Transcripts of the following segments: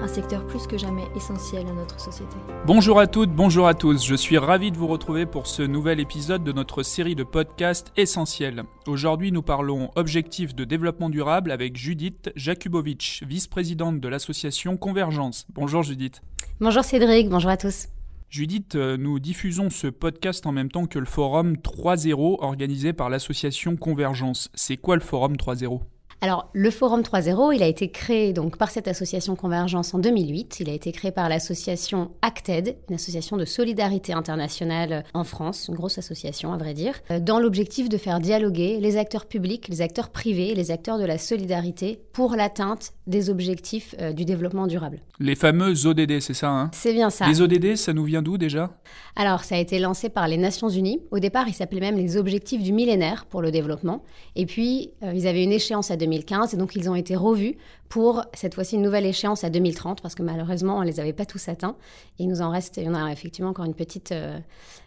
un secteur plus que jamais essentiel à notre société. Bonjour à toutes, bonjour à tous, je suis ravi de vous retrouver pour ce nouvel épisode de notre série de podcasts essentiels. Aujourd'hui nous parlons objectifs de développement durable avec Judith Jakubovic, vice-présidente de l'association Convergence. Bonjour Judith. Bonjour Cédric, bonjour à tous. Judith, euh, nous diffusons ce podcast en même temps que le forum 3.0 organisé par l'association Convergence. C'est quoi le forum 3.0 alors, le Forum 3.0, il a été créé donc par cette association Convergence en 2008. Il a été créé par l'association Acted, une association de solidarité internationale en France, une grosse association à vrai dire, euh, dans l'objectif de faire dialoguer les acteurs publics, les acteurs privés, les acteurs de la solidarité pour l'atteinte des objectifs euh, du développement durable. Les fameux ODD, c'est ça hein? C'est bien ça. Les ODD, ça nous vient d'où déjà? Alors, ça a été lancé par les Nations Unies. Au départ, il s'appelait même les objectifs du millénaire pour le développement. Et puis, euh, ils avaient une échéance à 2015 et donc ils ont été revus pour cette fois-ci une nouvelle échéance à 2030 parce que malheureusement on les avait pas tous atteints et il nous en reste, il y en a effectivement encore une petite, euh,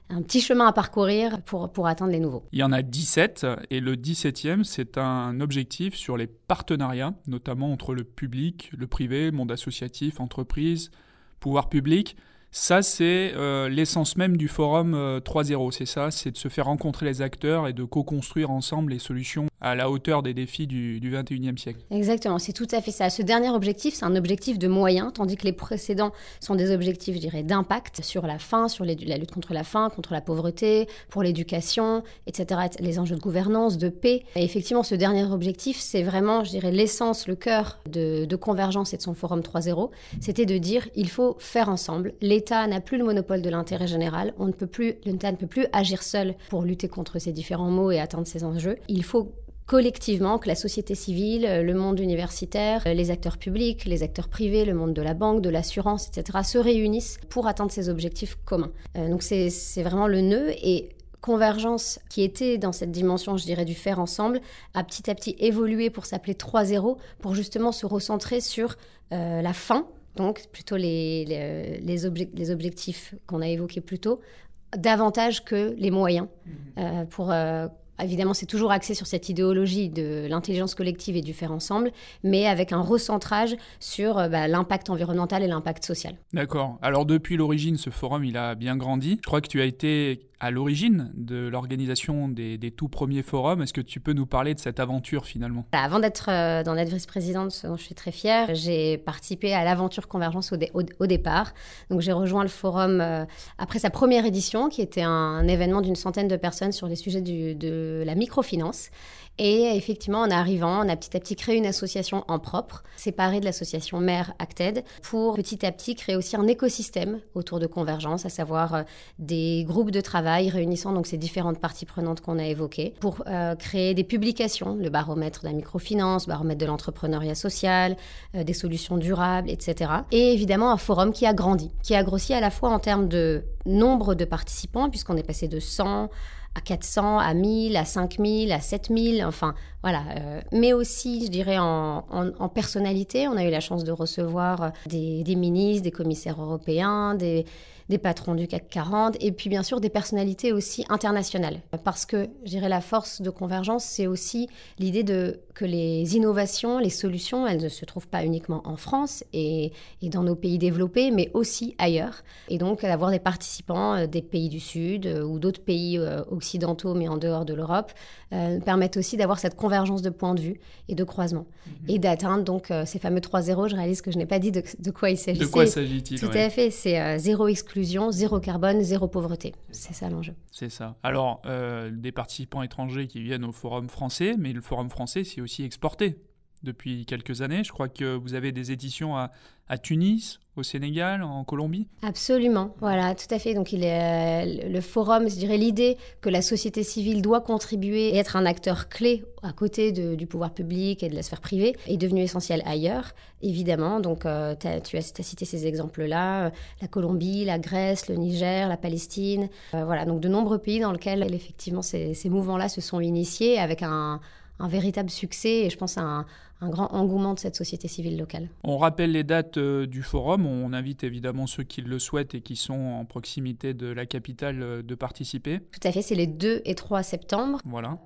un petit chemin à parcourir pour, pour atteindre les nouveaux. Il y en a 17 et le 17e c'est un objectif sur les partenariats, notamment entre le public, le privé, monde associatif, entreprise, pouvoir public. Ça, c'est euh, l'essence même du forum 3.0, euh, c'est ça, c'est de se faire rencontrer les acteurs et de co-construire ensemble les solutions à la hauteur des défis du, du 21e siècle. Exactement, c'est tout à fait ça. Ce dernier objectif, c'est un objectif de moyens, tandis que les précédents sont des objectifs, je dirais, d'impact sur la faim, sur la lutte contre la faim, contre la pauvreté, pour l'éducation, etc., les enjeux de gouvernance, de paix. Et effectivement, ce dernier objectif, c'est vraiment, je dirais, l'essence, le cœur de, de Convergence et de son forum 3.0, c'était de dire, il faut faire ensemble les l'État n'a plus le monopole de l'intérêt général. On ne peut plus, l'État ne peut plus agir seul pour lutter contre ces différents maux et atteindre ces enjeux. Il faut collectivement que la société civile, le monde universitaire, les acteurs publics, les acteurs privés, le monde de la banque, de l'assurance, etc., se réunissent pour atteindre ces objectifs communs. Euh, donc c'est vraiment le nœud et Convergence, qui était dans cette dimension, je dirais, du faire ensemble, a petit à petit évolué pour s'appeler 3.0, pour justement se recentrer sur euh, la fin donc plutôt les, les, les, objectifs qu'on a évoqués plus tôt, davantage que les moyens mmh. euh, pour euh, Évidemment, c'est toujours axé sur cette idéologie de l'intelligence collective et du faire ensemble, mais avec un recentrage sur euh, bah, l'impact environnemental et l'impact social. D'accord. Alors depuis l'origine, ce forum, il a bien grandi. Je crois que tu as été à l'origine de l'organisation des, tout premiers forums. Est-ce que tu peux nous parler de cette aventure finalement? Avant d'être euh, dans vice-présidente, dont je suis très fière, j'ai participé à l'aventure Convergence au, départ. Donc j'ai rejoint le forum euh, après sa première édition, qui était un, événement d'une centaine de personnes sur les sujets de la microfinance. Et effectivement, en arrivant, on a petit à petit créé une association en propre, séparée de l'association Mère Acted, pour petit à petit créer aussi un écosystème autour de Convergence, à savoir euh, des groupes de travail réunissant donc ces différentes parties prenantes qu'on a évoquées, pour euh, créer des publications, le baromètre de la microfinance, baromètre de l'entrepreneuriat social, euh, des solutions durables, etc. Et évidemment, un forum qui a grandi, qui a grossi à la fois en termes de nombre de participants, puisqu'on est passé de 100 à 400, à 1000, à 5000, à 7000, enfin voilà. Euh, mais aussi, je dirais, en, personnalité, on a eu la chance de recevoir des, ministres, des commissaires européens, des, patrons du CAC 40 et puis bien sûr des personnalités aussi internationales. Parce que, je dirais, la force de convergence, c'est aussi l'idée que les innovations, les solutions, elles ne se trouvent pas uniquement en France et, dans nos pays développés, mais aussi ailleurs. Et donc d'avoir des participants euh, des pays du Sud euh, ou d'autres pays occidentaux, mais en dehors de l'Europe, permettent aussi d'avoir cette convergence de points de vue et de croisement. Mhm. Et d'atteindre donc ces fameux 3-0. Je réalise que je n'ai pas dit de, de quoi il s'agissait. De quoi s'agit-il Tout à fait, c'est zéro exclusion zéro carbone, zéro pauvreté. C'est ça l'enjeu. C'est ça. Alors, euh, des participants étrangers qui viennent au forum français, mais le forum français, c'est aussi exporté. Depuis quelques années. Je crois que vous avez des éditions à, à Tunis, au Sénégal, en Colombie Absolument, voilà, tout à fait. Donc euh, le forum, je dirais l'idée que la société civile doit contribuer et être un acteur clé à côté du pouvoir public et de la sphère privée est devenu essentiel ailleurs, évidemment. Donc euh, tu as, cité ces exemples-là, euh, la Colombie, la Grèce, le Niger, la Palestine, voilà, donc de nombreux pays dans lesquels effectivement ces, mouvements-là se sont initiés avec un véritable succès et je pense un, un grand engouement de cette société civile locale. On rappelle les dates euh, du forum. On invite évidemment ceux qui le souhaitent et qui sont en proximité de la capitale euh, de participer. Tout à fait, c'est les 2 et 3 septembre. Voilà.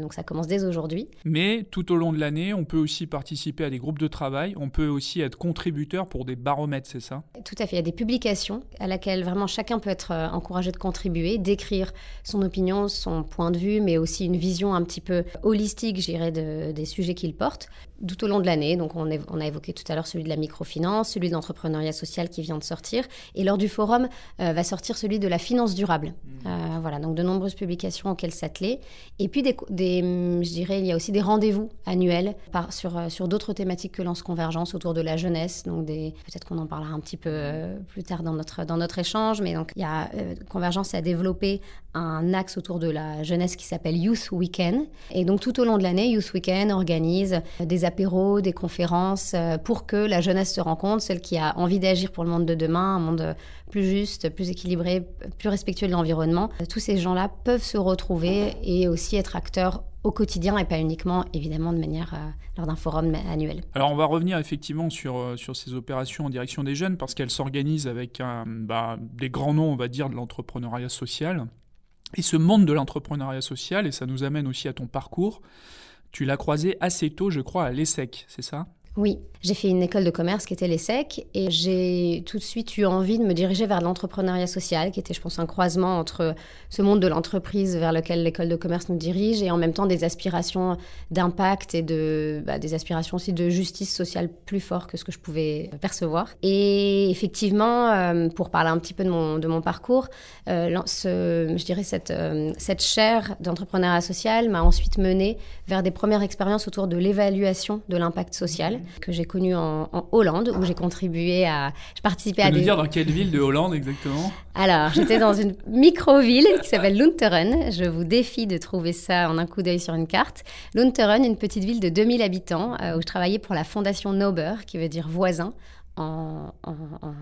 Donc ça commence dès aujourd'hui. Mais tout au long de l'année, on peut aussi participer à des groupes de travail, on peut aussi être contributeur pour des baromètres, c'est ça? Tout à fait, il y a des publications à laquelle vraiment chacun peut être euh, encouragé de contribuer, d'écrire son opinion, son point de vue, mais aussi une vision un petit peu holistique, j'irais, de, des sujets qu'il porte tout au long de l'année. Donc on, on, a évoqué tout à l'heure celui de la microfinance, celui de l'entrepreneuriat social qui vient de sortir. Et lors du forum euh, va sortir celui de la finance durable. Mmh. Euh, voilà, donc de nombreuses publications auxquelles s'atteler. Et puis des, je dirais, il y a aussi des rendez-vous annuels sur, euh, sur d'autres thématiques que Lance Convergence autour de la jeunesse. Donc peut-être qu'on en parlera un petit peu euh, plus tard dans notre, dans notre échange, mais donc il y a euh, Convergence a développé un axe autour de la jeunesse qui s'appelle Youth Weekend. Et donc tout au long de l'année, Youth Weekend organise des apéros, des conférences pour que la jeunesse se rencontre, celle qui a envie d'agir pour le monde de demain, un monde plus juste, plus équilibré, plus respectueux de l'environnement. Tous ces gens-là peuvent se retrouver et aussi être acteurs au quotidien et pas uniquement, évidemment, de manière euh, lors d'un forum annuel. Alors, on va revenir effectivement sur, euh, sur ces opérations en direction des jeunes parce qu'elles s'organisent avec bah, des grands noms, on va dire, de l'entrepreneuriat social. Et ce monde de l'entrepreneuriat social, et ça nous amène aussi à ton parcours, tu l'as croisé assez tôt, je crois, à l'ESSEC, c'est ça? Oui, j'ai fait une école de commerce qui était l'ESSEC et j'ai tout de suite eu envie de me diriger vers l'entrepreneuriat social, qui était, je pense, un croisement entre ce monde de l'entreprise vers lequel l'école de commerce nous dirige et en même temps des aspirations d'impact et de, bah, des aspirations aussi de justice sociale plus fort que ce que je pouvais percevoir. Et effectivement, euh, pour parler un petit peu de mon, de mon parcours, euh, je dirais cette, euh, cette chaire d'entrepreneuriat social m'a ensuite menée vers des premières expériences autour de l'évaluation de l'impact social que j'ai connu en, Hollande, où j'ai contribué à. Je participais tu à des. nous dire dans quelle ville de Hollande exactement? Alors, j'étais dans une micro-ville qui s'appelle Lunteren. Je vous défie de trouver ça en un coup d'œil sur une carte. Lunteren, une petite ville de 2000 habitants, euh, où je travaillais pour la fondation Nober, qui veut dire voisin, en,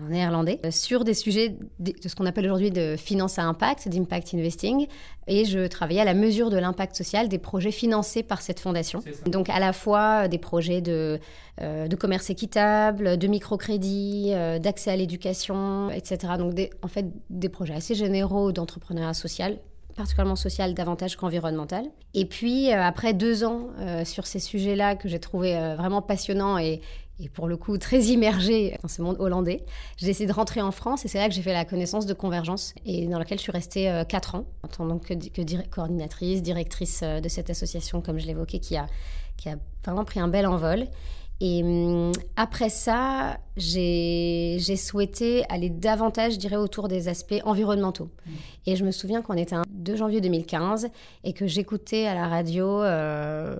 néerlandais euh, sur des sujets de, ce qu'on appelle aujourd'hui de finance à impact, d'impact investing. Et je travaillais à la mesure de l'impact social des projets financés par cette fondation. Donc à la fois des projets de, euh, de commerce équitable, de microcrédit, euh, d'accès à l'éducation, etc. Donc en fait des projets assez généraux d'entrepreneuriat social particulièrement social davantage qu'environnemental. Et puis, après deux ans sur ces sujets-là que j'ai trouvé vraiment passionnants et, et pour le coup très immergée dans ce monde hollandais. J'ai décidé de rentrer en France et c'est là que j'ai fait la connaissance de Convergence et dans laquelle je suis restée euh, quatre ans en tant que, que coordinatrice, directrice euh, de cette association, comme je l'évoquais, qui a, qui a vraiment pris un bel envol. Et hum, après ça, j'ai souhaité aller davantage, je dirais, autour des aspects environnementaux. Mmh. Et je me souviens qu'on était un 2 janvier 2015 et que j'écoutais à la radio euh,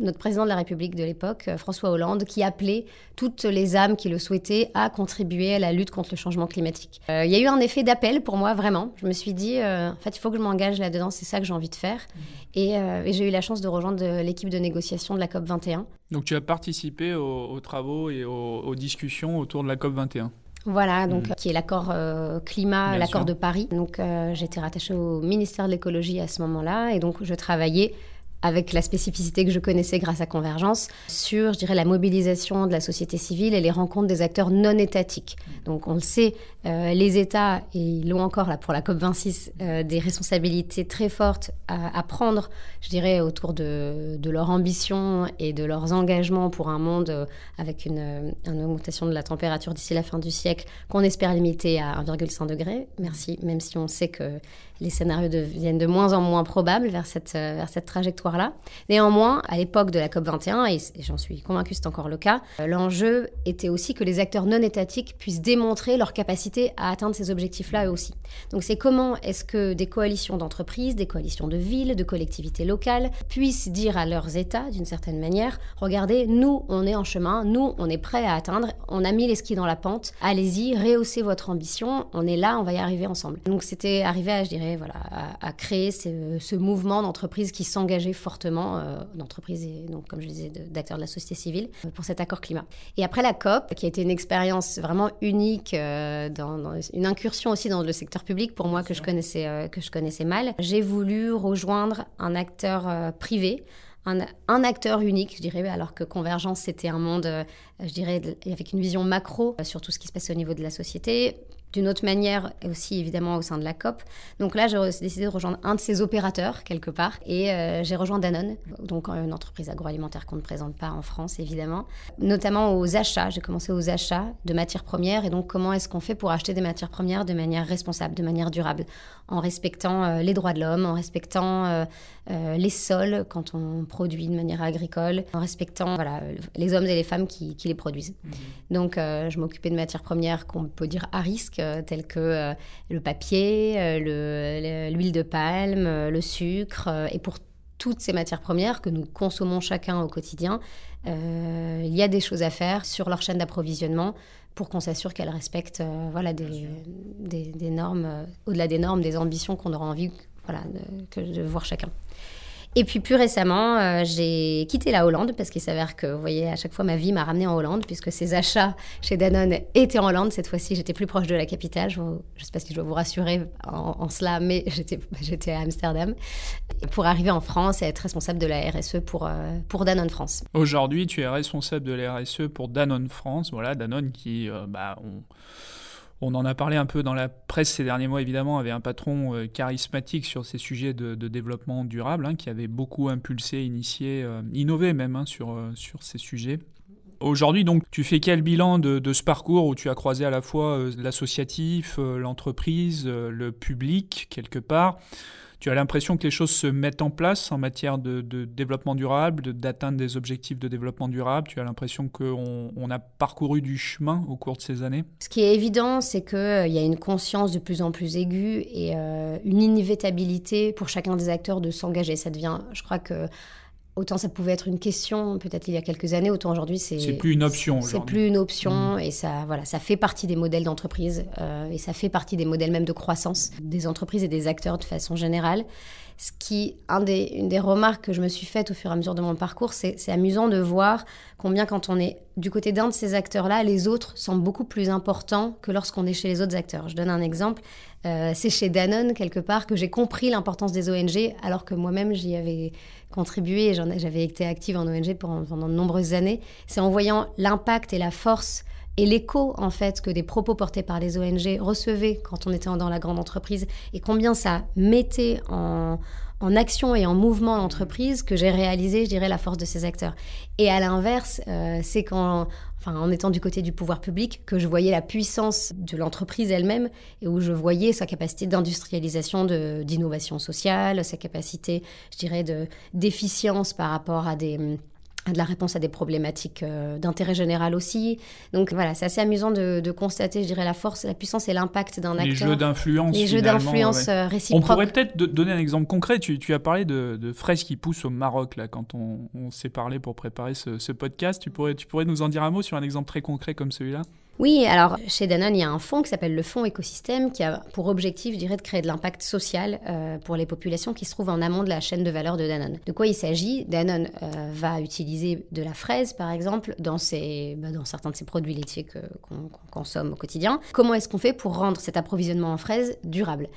notre président de la République de l'époque, euh, François Hollande, qui appelait toutes les âmes qui le souhaitaient à contribuer à la lutte contre le changement climatique. Euh, il y a eu un effet d'appel pour moi, vraiment. Je me suis dit, en fait, il faut que je m'engage là-dedans, c'est ça que j'ai envie de faire. Mmh. Et, et j'ai eu la chance de rejoindre l'équipe de négociation de la COP 21. Donc tu as participé aux, travaux et aux, discussions autour de la COP 21 voilà, donc, mm. qui est l'accord euh, climat, l'accord de Paris. Donc, euh, j'étais rattachée au ministère de l'écologie à ce moment-là, et donc je travaillais avec la spécificité que je connaissais grâce à Convergence, sur, je dirais, la mobilisation de la société civile et les rencontres des acteurs non étatiques. Donc, on le sait, euh, les États, et ils l'ont encore là pour la COP26, euh, des responsabilités très fortes à, prendre, je dirais, autour de, leur ambition et de leurs engagements pour un monde euh, avec une, augmentation de la température d'ici la fin du siècle qu'on espère limiter à 1,5 degré. Merci, même si on sait que les scénarios deviennent de moins en moins probables vers cette, vers cette trajectoire soir-là. Néanmoins, à l'époque de la COP21, et j'en suis convaincue c'est encore le cas, euh, l'enjeu était aussi que les acteurs non étatiques puissent démontrer leur capacité à atteindre ces objectifs-là eux aussi. Donc c'est comment est-ce que des coalitions d'entreprises, des coalitions de villes, de collectivités locales puissent dire à leurs États, d'une certaine manière, regardez, nous, on est en chemin, nous, on est prêts à atteindre, on a mis les skis dans la pente, allez-y, rehaussez votre ambition, on est là, on va y arriver ensemble. Donc c'était arrivé à, je dirais, voilà, à, créer ce, mouvement d'entreprises qui s'engageait fortement, euh, d'entreprises et donc, comme je disais, d'acteurs de, la société civile, euh, pour cet accord climat. Et après la COP, qui a été une expérience vraiment unique, euh, dans, une incursion aussi dans le secteur public pour moi que je connaissais, que je connaissais mal, j'ai voulu rejoindre un acteur privé un, un, acteur unique, je dirais, alors que Convergence, c'était un monde, je dirais, avec une vision macro sur tout ce qui se passe au niveau de la société d'une autre manière aussi évidemment au sein de la COP. Donc là, j'ai décidé de rejoindre un de ces opérateurs quelque part et euh, j'ai rejoint Danone, donc une entreprise agroalimentaire qu'on ne présente pas en France évidemment, notamment aux achats. J'ai commencé aux achats de matières premières et donc comment est-ce qu'on fait pour acheter des matières premières de manière responsable, de manière durable, en respectant euh, les droits de l'homme, en respectant euh, les sols quand on produit de manière agricole, en respectant voilà, les hommes et les femmes qui, les produisent. Mmh. Donc je m'occupais de matières premières qu'on peut dire à risque euh, tels que euh, le papier, euh, l'huile de palme, le sucre. et pour toutes ces matières premières que nous consommons chacun au quotidien, il y a des choses à faire sur leur chaîne d'approvisionnement pour qu'on s'assure qu'elles respectent voilà, des, des, normes, au-delà des normes, des ambitions qu'on aura envie voilà, de voir chacun. Et puis plus récemment, euh, j'ai quitté la Hollande parce qu'il s'avère que, vous voyez, à chaque fois, ma vie m'a ramenée en Hollande puisque ces achats chez Danone étaient en Hollande. Cette fois-ci, j'étais plus proche de la capitale. Je ne sais pas si je dois vous rassurer en, cela, mais j'étais à Amsterdam pour arriver en France et être responsable de la RSE pour, euh, pour Danone France. Aujourd'hui, tu es responsable de la RSE pour Danone France. Voilà, Danone qui, euh, bah, on on en a parlé un peu dans la presse ces derniers mois, évidemment, avait un patron euh, charismatique sur ces sujets de, développement durable, hein, qui avait beaucoup impulsé, initié, innové même hein, sur, sur ces sujets. Aujourd'hui, donc, tu fais quel bilan de, ce parcours où tu as croisé à la fois l'associatif, l'entreprise, le public, quelque part tu as l'impression que les choses se mettent en place en matière de, développement durable, d'atteindre des objectifs de développement durable? Tu as l'impression qu'on on a parcouru du chemin au cours de ces années? Ce qui est évident, c'est qu'il euh, y a une conscience de plus en plus aiguë et euh, une inévitabilité pour chacun des acteurs de s'engager. Ça devient, je crois que Autant ça pouvait être une question peut-être il y a quelques années, autant aujourd'hui c'est c'est plus une option. C'est plus une option mmh. et ça voilà ça fait partie des modèles d'entreprise euh, et ça fait partie des modèles même de croissance des entreprises et des acteurs de façon générale. Ce qui, un des, une des remarques que je me suis faite au fur et à mesure de mon parcours, c'est amusant de voir combien quand on est du côté d'un de ces acteurs-là, les autres semblent beaucoup plus importants que lorsqu'on est chez les autres acteurs. Je donne un exemple. Euh, c'est chez Danone, quelque part, que j'ai compris l'importance des ONG, alors que moi-même, j'y avais contribué et j'avais été active en ONG pendant, pendant de nombreuses années. C'est en voyant l'impact et la force et l'écho en fait que des propos portés par les ONG recevaient quand on était dans la grande entreprise et combien ça mettait en, action et en mouvement l'entreprise que j'ai réalisé, je dirais, la force de ces acteurs. Et à l'inverse, euh, c'est quand, enfin, en étant du côté du pouvoir public, que je voyais la puissance de l'entreprise elle-même et où je voyais sa capacité d'industrialisation, d'innovation sociale, sa capacité, je dirais, d'efficience par rapport à des de la réponse à des problématiques euh, d'intérêt général aussi. Donc voilà, c'est assez amusant de, constater, je dirais, la force, la puissance et l'impact d'un acteur. Les jeux d'influence. Les jeux d'influence euh, réciproques. On pourrait peut-être donner un exemple concret. Tu, as parlé de, fraises qui poussent au Maroc, là, quand on, s'est parlé pour préparer ce, ce, podcast. Tu pourrais, tu pourrais nous en dire un mot sur un exemple très concret comme celui-là? Oui, alors chez Danone, il y a un fonds qui s'appelle le Fonds écosystème qui a pour objectif, je de créer de l'impact social euh, pour les populations qui se trouvent en amont de la chaîne de valeur de Danone. De quoi il s'agit? Danone euh, va utiliser de la fraise, par exemple, dans, bah, certains de ses produits laitiers qu'on consomme au quotidien. Comment est-ce qu'on fait pour rendre cet approvisionnement en fraise durable?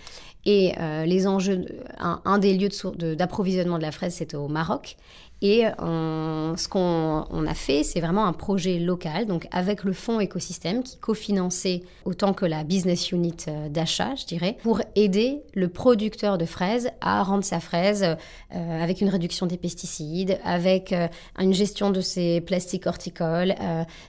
Et euh, les enjeux, un, des lieux d'approvisionnement de la fraise, c'est au Maroc. Et ce qu'on a fait, c'est vraiment un projet local, donc avec le fonds écosystème qui cofinançait autant que la business unit euh, d'achat, je dirais, pour aider le producteur de fraises à rendre sa fraise euh, avec une réduction des pesticides, avec une gestion de ses plastiques horticoles,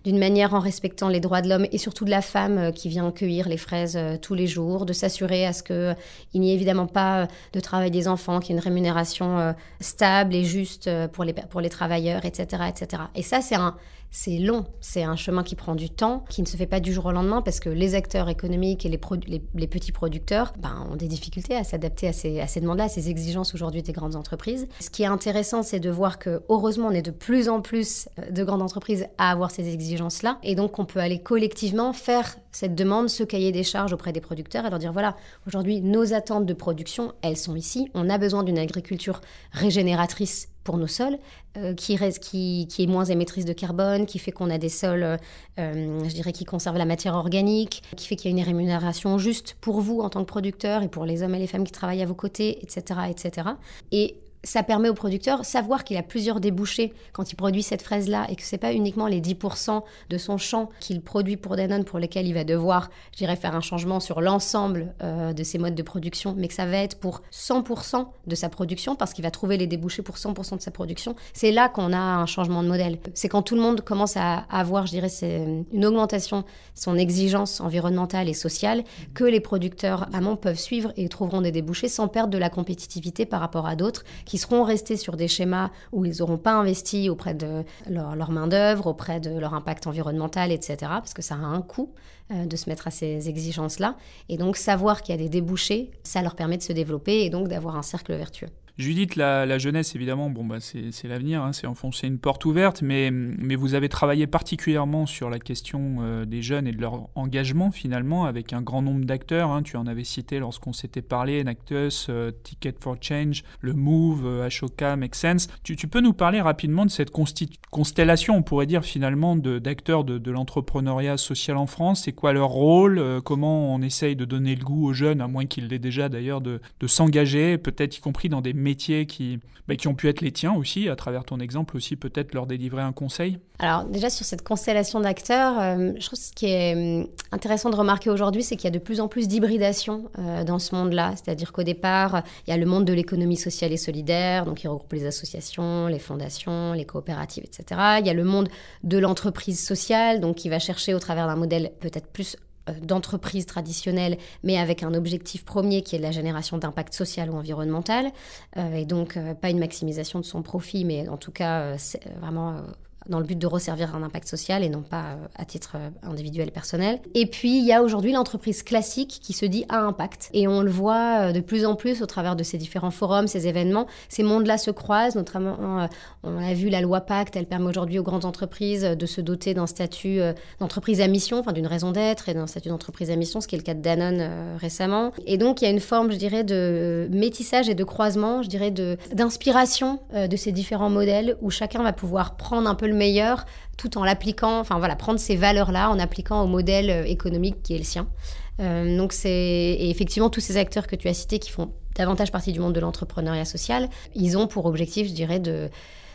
d'une manière en respectant les droits de l'homme et surtout de la femme qui vient cueillir les fraises tous les jours, de s'assurer à ce qu'il n'y ait évidemment pas de travail des enfants, qu'il y ait une rémunération stable et juste pour pour les travailleurs, etc., etc. Et ça, c'est un, c'est long, c'est un chemin qui prend du temps, qui ne se fait pas du jour au lendemain parce que les acteurs économiques et les, petits producteurs ben, ont des difficultés à s'adapter à ces, à ces demandes-là, à ces exigences aujourd'hui des grandes entreprises. Ce qui est intéressant, c'est de voir que heureusement, on est de plus en plus euh, de grandes entreprises à avoir ces exigences-là et donc on peut aller collectivement faire cette demande, ce cahier des charges auprès des producteurs et leur dire voilà, aujourd'hui, nos attentes de production, elles sont ici. On a besoin d'une agriculture régénératrice pour nos sols, euh, qui, reste, qui, qui, est moins émettrice de carbone, qui fait qu'on a des sols, euh, je dirais, qui conservent la matière organique, qui fait qu'il y a une rémunération juste pour vous en tant que producteur et pour les hommes et les femmes qui travaillent à vos côtés, etc. etc. Et ça permet au producteur savoir qu'il a plusieurs débouchés quand il produit cette fraise-là et que c'est pas uniquement les 10% de son champ qu'il produit pour Danone pour lesquels il va devoir, je dirais, faire un changement sur l'ensemble euh, de ses modes de production, mais que ça va être pour 100% de sa production parce qu'il va trouver les débouchés pour 100% de sa production. C'est là qu'on a un changement de modèle. C'est quand tout le monde commence à avoir, je dirais, une augmentation, son exigence environnementale et sociale, que les producteurs amont peuvent suivre et trouveront des débouchés sans perdre de la compétitivité par rapport à d'autres qui seront restés sur des schémas où ils n'auront pas investi auprès de leur, main-d'œuvre, auprès de leur impact environnemental, etc. Parce que ça a un coût euh, de se mettre à ces exigences-là. Et donc, savoir qu'il y a des débouchés, ça leur permet de se développer et donc d'avoir un cercle vertueux. Judith, la, jeunesse, évidemment, bon, bah, c'est l'avenir, hein, c'est enfoncer une porte ouverte, mais, mais vous avez travaillé particulièrement sur la question euh, des jeunes et de leur engagement, finalement, avec un grand nombre d'acteurs. Hein. tu en avais cité lorsqu'on s'était parlé, Nactus, euh, Ticket for Change, le Move, euh, Ashoka, Make Sense. Tu, peux nous parler rapidement de cette constellation, on pourrait dire, finalement, d'acteurs de, de, l'entrepreneuriat social en France? C'est quoi leur rôle? Comment on essaye de donner le goût aux jeunes, à moins qu'ils l'aient déjà d'ailleurs, de, de s'engager, peut-être y compris dans des métiers qui, bah, qui ont pu être les tiens aussi, à travers ton exemple aussi, peut-être leur délivrer un conseil? Alors déjà sur cette constellation d'acteurs, euh, je trouve ce qui est hum, intéressant de remarquer aujourd'hui, c'est qu'il y a de plus en plus d'hybridation euh, dans ce monde-là. C'est-à-dire qu'au départ, il y a le monde de l'économie sociale et solidaire, donc qui regroupe les associations, les fondations, les coopératives, etc. Il y a le monde de l'entreprise sociale, donc qui va chercher au travers d'un modèle peut-être plus euh, d'entreprise traditionnelle, mais avec un objectif premier qui est la génération d'impact social ou environnemental, euh, et donc euh, pas une maximisation de son profit, mais en tout cas vraiment dans le but de resservir un impact social et non pas euh, à titre euh, individuel personnel. Et puis, il y a aujourd'hui l'entreprise classique qui se dit à impact. Et on le voit euh, de plus en plus au travers de ces différents forums, ces événements. Ces mondes-là se croisent, notamment, on a vu la loi Pacte, elle permet aujourd'hui aux grandes entreprises de se doter d'un statut d'entreprise à mission, enfin d'une raison d'être et d'un statut d'entreprise à mission, ce qui est le cas de Danone récemment. Et donc, il y a une forme, je dirais, de métissage et de croisement, je dirais, d'inspiration de ces différents modèles où chacun va pouvoir prendre un peu le tout en l'appliquant, enfin voilà, prendre ces valeurs-là en appliquant au modèle euh, économique qui est le sien. Euh, donc c'est et effectivement tous ces acteurs que tu as cités qui font davantage partie du monde de l'entrepreneuriat social, ils ont pour objectif, je dirais, de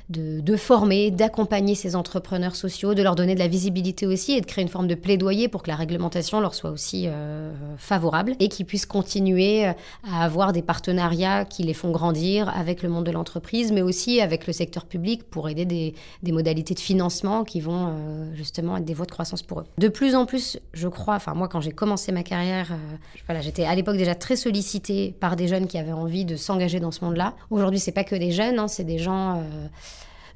de, former, d'accompagner ces entrepreneurs sociaux, de leur donner de la visibilité aussi et de créer une forme de plaidoyer pour que la réglementation leur soit aussi euh, favorable et qu'ils puissent continuer euh, à avoir des partenariats qui les font grandir avec le monde de l'entreprise, mais aussi avec le secteur public pour aider des, modalités de financement qui vont euh, justement être des voies de croissance pour eux. De plus en plus, je crois, enfin moi quand j'ai commencé ma carrière, voilà, j'étais à l'époque déjà très sollicitée par des jeunes qui avaient envie de s'engager dans ce monde-là. Aujourd'hui, c'est pas que des jeunes, hein, c'est des gens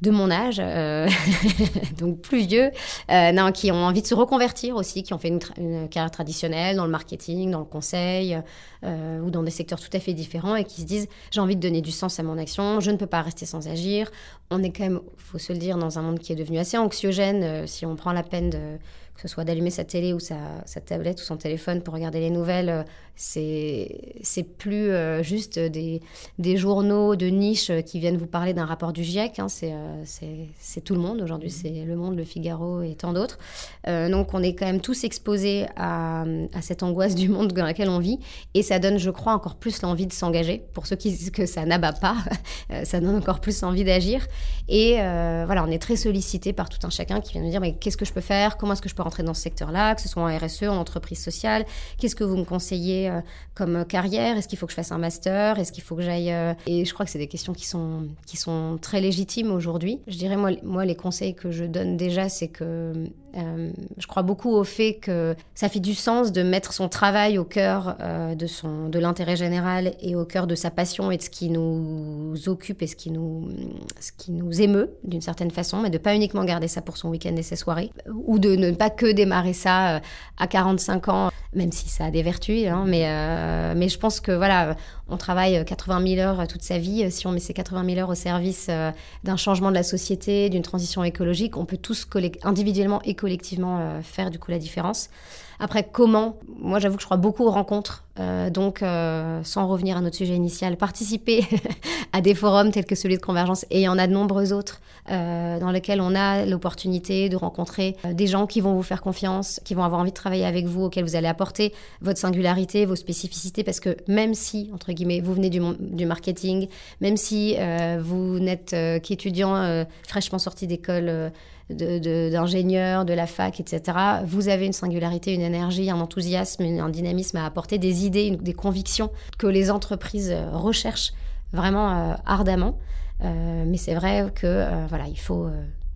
de mon âge, euh, donc plus vieux, euh, non, qui ont envie de se reconvertir aussi, qui ont fait une, carrière traditionnelle dans le marketing, dans le conseil euh, ou dans des secteurs tout à fait différents et qui se disent j'ai envie de donner du sens à mon action, je ne peux pas rester sans agir. On est quand même, faut se le dire, dans un monde qui est devenu assez anxiogène si on prend la peine de que ce soit d'allumer sa télé ou sa, tablette ou son téléphone pour regarder les nouvelles, euh, c'est, c'est plus euh, juste des, des, journaux de niche qui viennent vous parler d'un rapport du GIEC. Hein, euh, c'est, c'est, tout le monde aujourd'hui, c'est Le Monde, Le Figaro et tant d'autres. donc on est quand même tous exposés à, à, cette angoisse du monde dans lequel on vit et ça donne, je crois, encore plus l'envie de s'engager. Pour ceux qui disent que ça n'abat pas, ça donne encore plus envie d'agir. Et voilà, on est très sollicité par tout un chacun qui vient nous dire mais qu'est-ce que je peux faire? Comment est-ce que je peux rentrer dans ce secteur-là, que ce soit en RSE, en entreprise sociale. Qu'est-ce que vous me conseillez comme carrière? Est-ce qu'il faut que je fasse un master? Est-ce qu'il faut que j'aille Et je crois que c'est des questions qui sont, qui sont très légitimes aujourd'hui. Je dirais, moi, moi, les conseils que je donne déjà, c'est que je crois beaucoup au fait que ça fait du sens de mettre son travail au cœur de, de l'intérêt général et au cœur de sa passion et de ce qui nous occupe et ce qui nous, ce qui nous émeut d'une certaine façon, mais de pas uniquement garder ça pour son week-end et ses soirées, ou de ne pas que démarrer ça euh, à 45 ans, même si ça a des vertus, hein, mais, euh, mais je pense que voilà, on travaille 80 000 heures toute sa vie, si on met ces 80 000 heures au service euh, d'un changement de la société, d'une transition écologique, on peut tous individuellement et collectivement faire du coup la différence. Après, comment? Moi, j'avoue que je crois beaucoup aux rencontres. Euh, donc, euh, sans revenir à notre sujet initial, participer à des forums tels que celui de Convergence, et il y en a de nombreux autres, euh, dans lesquels on a l'opportunité de rencontrer des gens qui vont vous faire confiance, qui vont avoir envie de travailler avec vous, auxquels vous allez apporter votre singularité, vos spécificités, parce que même si, entre guillemets, vous venez du, marketing, même si vous n'êtes qu'étudiant fraîchement sorti d'école, d'ingénieurs, de, la fac, etc., vous avez une singularité, une énergie, un enthousiasme, un dynamisme à apporter, des idées, des convictions que les entreprises euh, recherchent vraiment euh, ardemment. Euh, mais c'est vrai que voilà, il faut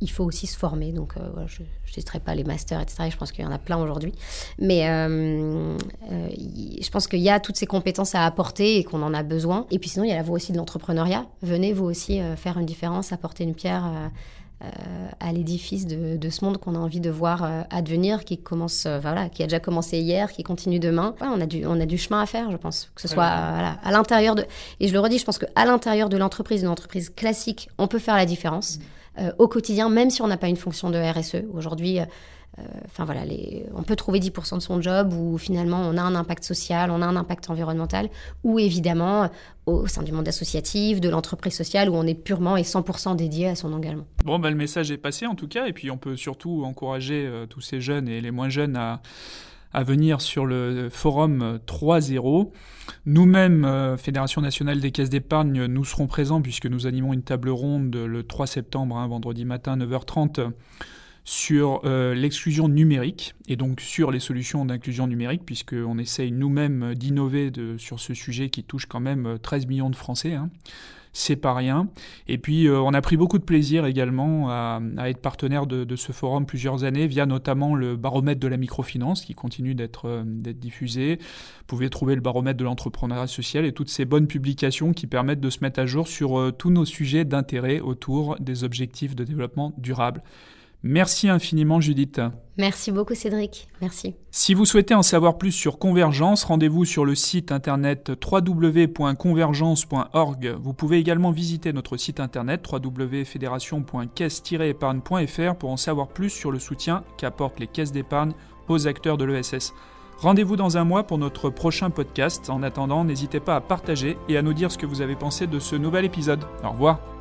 il faut aussi se former. Donc, je ne citerai pas les masters, etc. Je pense qu'il y en a plein aujourd'hui. Mais je pense qu'il y a toutes ces compétences à apporter et qu'on en a besoin. Et puis sinon, il y a la voie aussi de l'entrepreneuriat. Venez, vous aussi, faire une différence, apporter une pierre euh, à l'édifice de, ce monde qu'on a envie de voir euh, advenir, qui commence, euh, voilà, qui a déjà commencé hier, qui continue demain. on a du, on a du chemin à faire, je pense, que ce soit à l'intérieur de. Et je le redis, je pense qu'à l'intérieur de l'entreprise, une entreprise classique, on peut faire la différence mm. au quotidien, même si on n'a pas une fonction de RSE. Aujourd'hui. Enfin voilà, les, on peut trouver 10% de son job où finalement on a un impact social, on a un impact environnemental, ou évidemment au sein du monde associatif, de l'entreprise sociale, où on est purement et 100% dédié à son engagement. Bon, ben, le message est passé en tout cas, et puis on peut surtout encourager euh, tous ces jeunes et les moins jeunes à, à venir sur le forum 3.0. Nous-mêmes, euh, Fédération nationale des caisses d'épargne, nous serons présents puisque nous animons une table ronde le 3 septembre, hein, vendredi matin, 9h30 sur euh, l'exclusion numérique et donc sur les solutions d'inclusion numérique, puisqu'on essaye nous-mêmes d'innover sur ce sujet qui touche quand même 13 millions de Français. Hein. C'est pas rien. Et puis, euh, on a pris beaucoup de plaisir également à, être partenaire de, ce forum plusieurs années, via notamment le baromètre de la microfinance qui continue d'être euh, diffusé. Vous pouvez trouver le baromètre de l'entrepreneuriat social et toutes ces bonnes publications qui permettent de se mettre à jour sur tous nos sujets d'intérêt autour des objectifs de développement durable. Merci infiniment Judith. Merci beaucoup Cédric, merci. Si vous souhaitez en savoir plus sur Convergence, rendez-vous sur le site internet www.convergence.org. Vous pouvez également visiter notre site internet www.fédération.caisse-épargne.fr pour en savoir plus sur le soutien qu'apportent les caisses d'épargne aux acteurs de l'ESS. Rendez-vous dans un mois pour notre prochain podcast. En attendant, n'hésitez pas à partager et à nous dire ce que vous avez pensé de ce nouvel épisode. Au revoir.